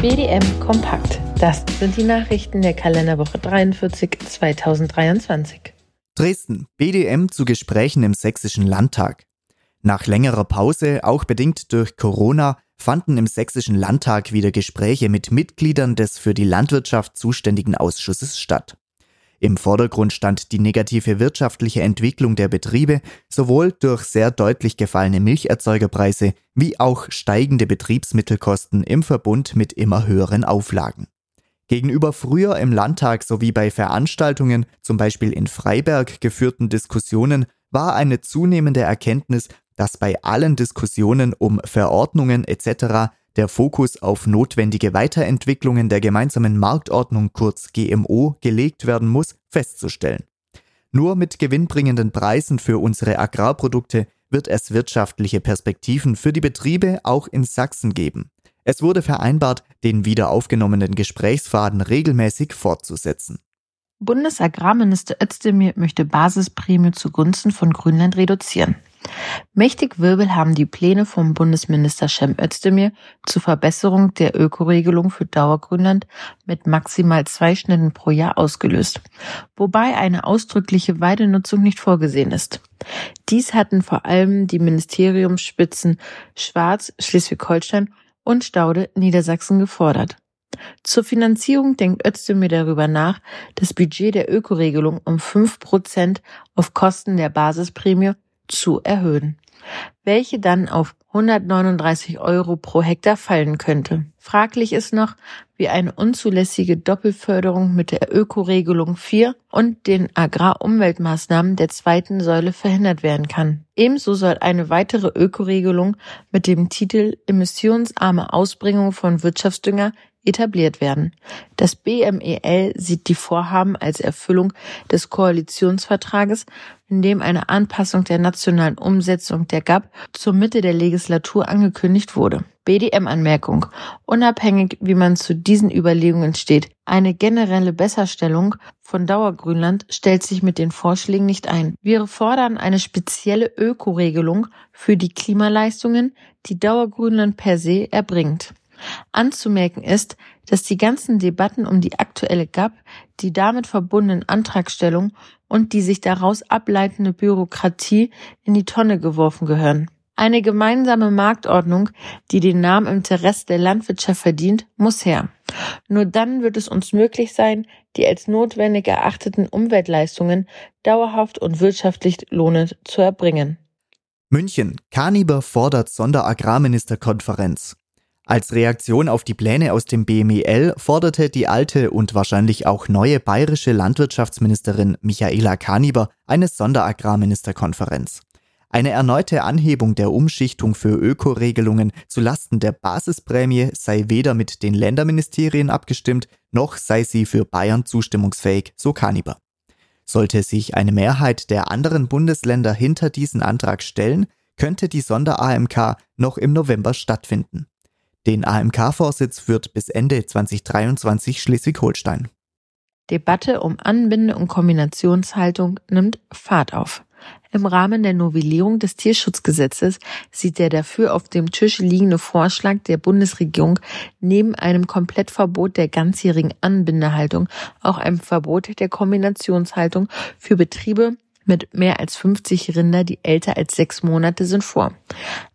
BDM Kompakt. Das sind die Nachrichten der Kalenderwoche 43 2023. Dresden. BDM zu Gesprächen im Sächsischen Landtag. Nach längerer Pause, auch bedingt durch Corona, fanden im Sächsischen Landtag wieder Gespräche mit Mitgliedern des für die Landwirtschaft zuständigen Ausschusses statt. Im Vordergrund stand die negative wirtschaftliche Entwicklung der Betriebe, sowohl durch sehr deutlich gefallene Milcherzeugerpreise wie auch steigende Betriebsmittelkosten im Verbund mit immer höheren Auflagen. Gegenüber früher im Landtag sowie bei Veranstaltungen, zum Beispiel in Freiberg geführten Diskussionen, war eine zunehmende Erkenntnis, dass bei allen Diskussionen um Verordnungen etc der Fokus auf notwendige Weiterentwicklungen der gemeinsamen Marktordnung kurz GMO gelegt werden muss, festzustellen. Nur mit gewinnbringenden Preisen für unsere Agrarprodukte wird es wirtschaftliche Perspektiven für die Betriebe auch in Sachsen geben. Es wurde vereinbart, den wieder aufgenommenen Gesprächsfaden regelmäßig fortzusetzen. Bundesagrarminister Özdemir möchte Basisprämie zugunsten von Grünland reduzieren. Mächtig Wirbel haben die Pläne vom Bundesminister Cem Özdemir zur Verbesserung der Ökoregelung für Dauergrünland mit maximal zwei Schnitten pro Jahr ausgelöst, wobei eine ausdrückliche Weidenutzung nicht vorgesehen ist. Dies hatten vor allem die Ministeriumsspitzen Schwarz, Schleswig-Holstein und Staude Niedersachsen gefordert. Zur Finanzierung denkt Özdemir darüber nach, das Budget der Ökoregelung um fünf Prozent auf Kosten der Basisprämie zu erhöhen, welche dann auf 139 Euro pro Hektar fallen könnte. Fraglich ist noch, wie eine unzulässige Doppelförderung mit der Ökoregelung 4 und den Agrarumweltmaßnahmen der zweiten Säule verhindert werden kann. Ebenso soll eine weitere Ökoregelung mit dem Titel Emissionsarme Ausbringung von Wirtschaftsdünger etabliert werden. Das BMEL sieht die Vorhaben als Erfüllung des Koalitionsvertrages, in dem eine Anpassung der nationalen Umsetzung der GAP zur Mitte der Legislatur angekündigt wurde. BDM-Anmerkung. Unabhängig, wie man zu diesen Überlegungen steht, eine generelle Besserstellung von Dauergrünland stellt sich mit den Vorschlägen nicht ein. Wir fordern eine spezielle Ökoregelung für die Klimaleistungen, die Dauergrünland per se erbringt. Anzumerken ist, dass die ganzen Debatten um die aktuelle GAP, die damit verbundenen Antragstellungen und die sich daraus ableitende Bürokratie in die Tonne geworfen gehören. Eine gemeinsame Marktordnung, die den Namen im Interesse der Landwirtschaft verdient, muss her. Nur dann wird es uns möglich sein, die als notwendig erachteten Umweltleistungen dauerhaft und wirtschaftlich lohnend zu erbringen. München. Kaniber fordert Sonderagrarministerkonferenz. Als Reaktion auf die Pläne aus dem BMEL forderte die alte und wahrscheinlich auch neue bayerische Landwirtschaftsministerin Michaela Kaniber eine Sonderagrarministerkonferenz. Eine erneute Anhebung der Umschichtung für Ökoregelungen zu Lasten der Basisprämie sei weder mit den Länderministerien abgestimmt, noch sei sie für Bayern zustimmungsfähig, so Kaniber. Sollte sich eine Mehrheit der anderen Bundesländer hinter diesen Antrag stellen, könnte die Sonder-AMK noch im November stattfinden. Den AMK-Vorsitz führt bis Ende 2023 Schleswig-Holstein. Debatte um Anbinde- und Kombinationshaltung nimmt Fahrt auf. Im Rahmen der Novellierung des Tierschutzgesetzes sieht der dafür auf dem Tisch liegende Vorschlag der Bundesregierung neben einem Komplettverbot der ganzjährigen Anbindehaltung auch ein Verbot der Kombinationshaltung für Betriebe mit mehr als 50 Rinder, die älter als sechs Monate sind, vor.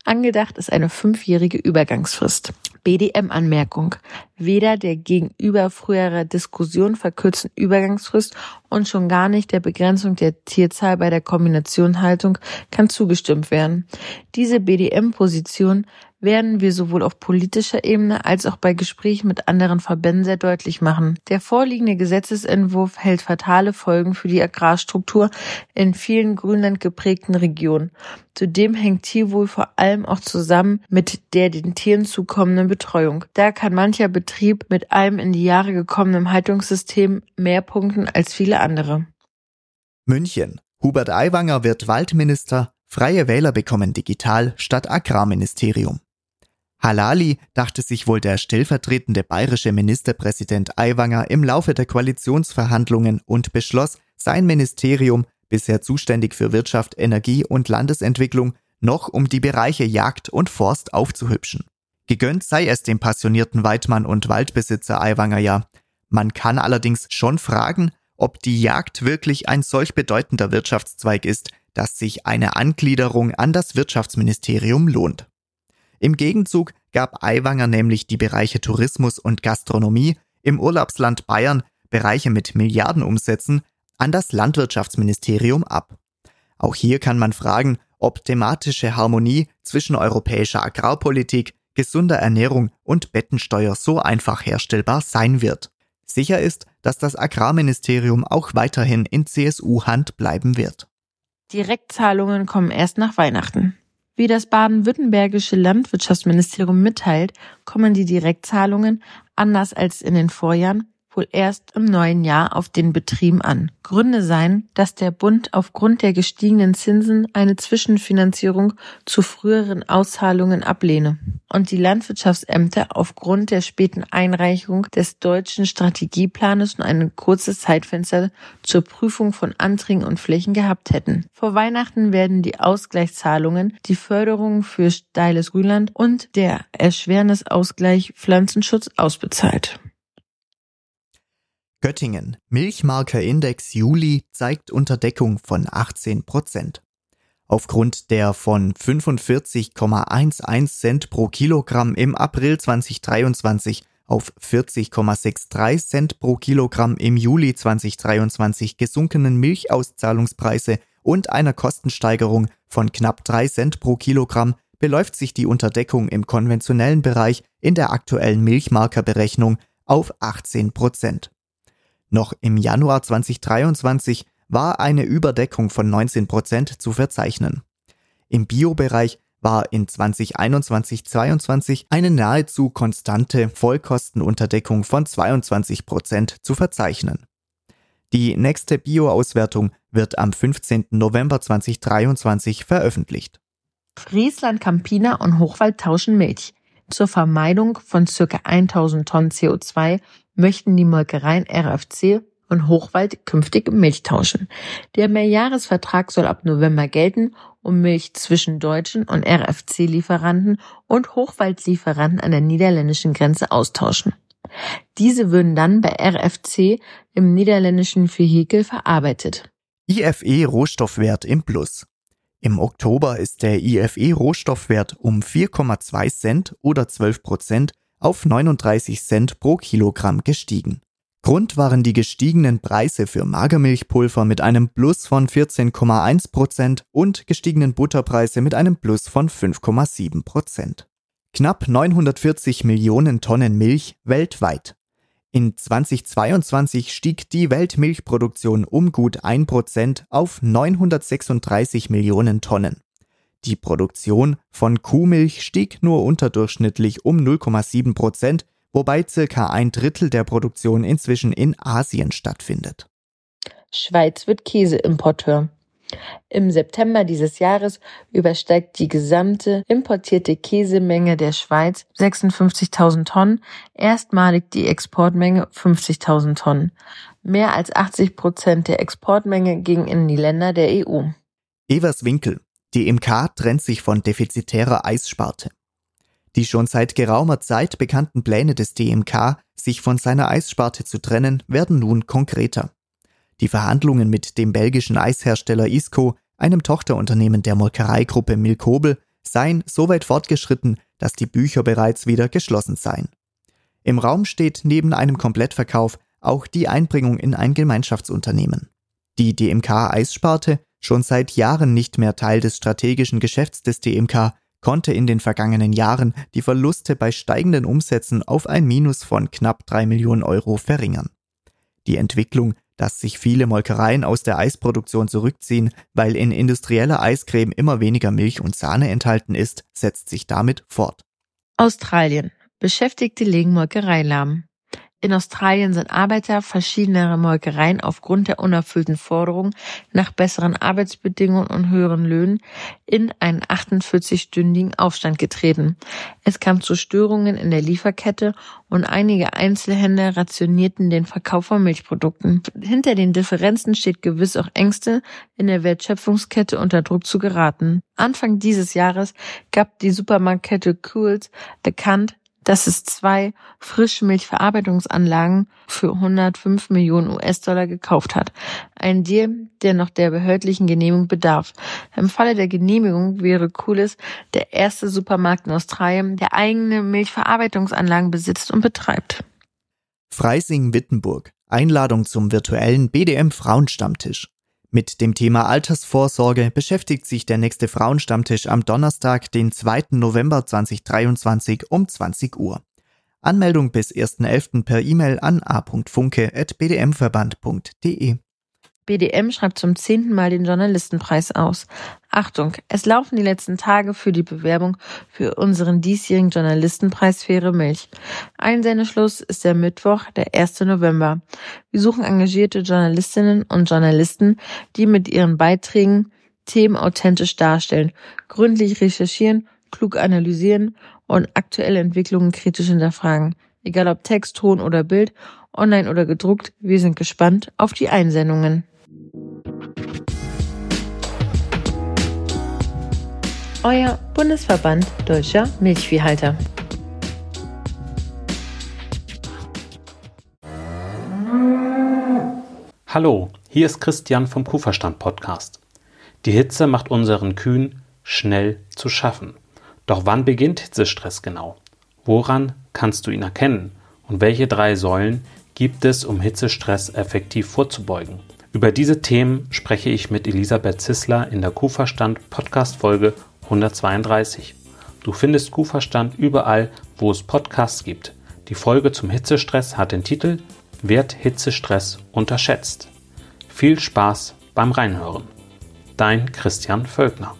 Angedacht ist eine fünfjährige Übergangsfrist. BDM-Anmerkung. Weder der gegenüber früherer Diskussion verkürzten Übergangsfrist und schon gar nicht der Begrenzung der Tierzahl bei der Kombinationhaltung kann zugestimmt werden. Diese BDM-Position werden wir sowohl auf politischer Ebene als auch bei Gesprächen mit anderen Verbänden sehr deutlich machen. Der vorliegende Gesetzesentwurf hält fatale Folgen für die Agrarstruktur in vielen Grünland geprägten Regionen. Zudem hängt Tierwohl vor allem auch zusammen mit der den Tieren zukommenden Betreuung. Da kann mancher Betrieb mit einem in die Jahre gekommenen Haltungssystem mehr punkten als viele andere. München. Hubert Aiwanger wird Waldminister, Freie Wähler bekommen digital statt Agrarministerium. Halali dachte sich wohl der stellvertretende bayerische Ministerpräsident Aiwanger im Laufe der Koalitionsverhandlungen und beschloss, sein Ministerium, bisher zuständig für Wirtschaft, Energie und Landesentwicklung, noch um die Bereiche Jagd und Forst aufzuhübschen. Gegönnt sei es dem passionierten Weidmann und Waldbesitzer Aiwanger ja. Man kann allerdings schon fragen, ob die Jagd wirklich ein solch bedeutender Wirtschaftszweig ist, dass sich eine Angliederung an das Wirtschaftsministerium lohnt. Im Gegenzug gab Aiwanger nämlich die Bereiche Tourismus und Gastronomie im Urlaubsland Bayern, Bereiche mit Milliardenumsätzen, an das Landwirtschaftsministerium ab. Auch hier kann man fragen, ob thematische Harmonie zwischen europäischer Agrarpolitik, gesunder Ernährung und Bettensteuer so einfach herstellbar sein wird. Sicher ist, dass das Agrarministerium auch weiterhin in CSU-Hand bleiben wird. Direktzahlungen kommen erst nach Weihnachten. Wie das baden-württembergische Landwirtschaftsministerium mitteilt, kommen die Direktzahlungen, anders als in den Vorjahren, wohl erst im neuen Jahr auf den Betrieben an. Gründe seien, dass der Bund aufgrund der gestiegenen Zinsen eine Zwischenfinanzierung zu früheren Auszahlungen ablehne und die Landwirtschaftsämter aufgrund der späten Einreichung des deutschen Strategieplanes nur ein kurzes Zeitfenster zur Prüfung von Anträgen und Flächen gehabt hätten. Vor Weihnachten werden die Ausgleichszahlungen, die Förderung für steiles Grünland und der Erschwernisausgleich Pflanzenschutz ausbezahlt. Göttingen. Milchmarkerindex Juli zeigt Unterdeckung von 18 Prozent. Aufgrund der von 45,11 Cent pro Kilogramm im April 2023 auf 40,63 Cent pro Kilogramm im Juli 2023 gesunkenen Milchauszahlungspreise und einer Kostensteigerung von knapp 3 Cent pro Kilogramm beläuft sich die Unterdeckung im konventionellen Bereich in der aktuellen Milchmarkerberechnung auf 18 Prozent. Noch im Januar 2023 war eine Überdeckung von 19 Prozent zu verzeichnen. Im Biobereich war in 2021-22 eine nahezu konstante Vollkostenunterdeckung von 22 Prozent zu verzeichnen. Die nächste Bio-Auswertung wird am 15. November 2023 veröffentlicht. Friesland, Campina und Hochwald tauschen Milch. Zur Vermeidung von ca. 1000 Tonnen CO2 möchten die Molkereien RFC und Hochwald künftig Milch tauschen. Der Mehrjahresvertrag soll ab November gelten, um Milch zwischen deutschen und RFC-Lieferanten und Hochwaldlieferanten an der niederländischen Grenze austauschen. Diese würden dann bei RFC im niederländischen Vehikel verarbeitet. IFE Rohstoffwert im Plus. Im Oktober ist der IFE Rohstoffwert um 4,2 Cent oder 12 Prozent auf 39 Cent pro Kilogramm gestiegen. Grund waren die gestiegenen Preise für Magermilchpulver mit einem Plus von 14,1 Prozent und gestiegenen Butterpreise mit einem Plus von 5,7 Prozent. Knapp 940 Millionen Tonnen Milch weltweit. In 2022 stieg die Weltmilchproduktion um gut 1 Prozent auf 936 Millionen Tonnen. Die Produktion von Kuhmilch stieg nur unterdurchschnittlich um 0,7 Prozent, wobei circa ein Drittel der Produktion inzwischen in Asien stattfindet. Schweiz wird Käseimporteur. Im September dieses Jahres übersteigt die gesamte importierte Käsemenge der Schweiz 56.000 Tonnen, erstmalig die Exportmenge 50.000 Tonnen. Mehr als 80 Prozent der Exportmenge ging in die Länder der EU. Evers Winkel, die MK trennt sich von defizitärer Eissparte. Die schon seit geraumer Zeit bekannten Pläne des DMK, sich von seiner Eissparte zu trennen, werden nun konkreter. Die Verhandlungen mit dem belgischen Eishersteller Isco, einem Tochterunternehmen der Molkereigruppe Milkobel, seien so weit fortgeschritten, dass die Bücher bereits wieder geschlossen seien. Im Raum steht neben einem Komplettverkauf auch die Einbringung in ein Gemeinschaftsunternehmen. Die DMK Eissparte schon seit Jahren nicht mehr Teil des strategischen Geschäfts des DMK, konnte in den vergangenen Jahren die Verluste bei steigenden Umsätzen auf ein Minus von knapp drei Millionen Euro verringern. Die Entwicklung, dass sich viele Molkereien aus der Eisproduktion zurückziehen, weil in industrieller Eiscreme immer weniger Milch und Sahne enthalten ist, setzt sich damit fort. Australien. Beschäftigte legen Molkerei lahm. In Australien sind Arbeiter verschiedener Molkereien aufgrund der unerfüllten Forderungen nach besseren Arbeitsbedingungen und höheren Löhnen in einen 48-stündigen Aufstand getreten. Es kam zu Störungen in der Lieferkette und einige Einzelhändler rationierten den Verkauf von Milchprodukten. Hinter den Differenzen steht gewiss auch Ängste, in der Wertschöpfungskette unter Druck zu geraten. Anfang dieses Jahres gab die Supermarktkette Cools bekannt, dass es zwei Frischmilchverarbeitungsanlagen für 105 Millionen US-Dollar gekauft hat. Ein Deal, der noch der behördlichen Genehmigung bedarf. Im Falle der Genehmigung wäre Coolis der erste Supermarkt in Australien, der eigene Milchverarbeitungsanlagen besitzt und betreibt. Freising-Wittenburg. Einladung zum virtuellen BDM Frauenstammtisch. Mit dem Thema Altersvorsorge beschäftigt sich der nächste Frauenstammtisch am Donnerstag, den 2. November 2023 um 20 Uhr. Anmeldung bis 1.11. per E-Mail an a.funke.bdmverband.de. BDM schreibt zum zehnten Mal den Journalistenpreis aus. Achtung, es laufen die letzten Tage für die Bewerbung für unseren diesjährigen Journalistenpreis Faire Milch. Einsendeschluss ist der Mittwoch, der 1. November. Wir suchen engagierte Journalistinnen und Journalisten, die mit ihren Beiträgen Themen authentisch darstellen, gründlich recherchieren, klug analysieren und aktuelle Entwicklungen kritisch hinterfragen. Egal ob Text, Ton oder Bild, online oder gedruckt, wir sind gespannt auf die Einsendungen. Euer Bundesverband Deutscher Milchviehhalter. Hallo, hier ist Christian vom Kuhverstand Podcast. Die Hitze macht unseren Kühen schnell zu schaffen. Doch wann beginnt Hitzestress genau? Woran kannst du ihn erkennen? Und welche drei Säulen gibt es, um Hitzestress effektiv vorzubeugen? Über diese Themen spreche ich mit Elisabeth Zissler in der Kuhverstand Podcast Folge 132. Du findest Kuhverstand überall, wo es Podcasts gibt. Die Folge zum Hitzestress hat den Titel Wird Hitzestress unterschätzt? Viel Spaß beim Reinhören. Dein Christian Völkner.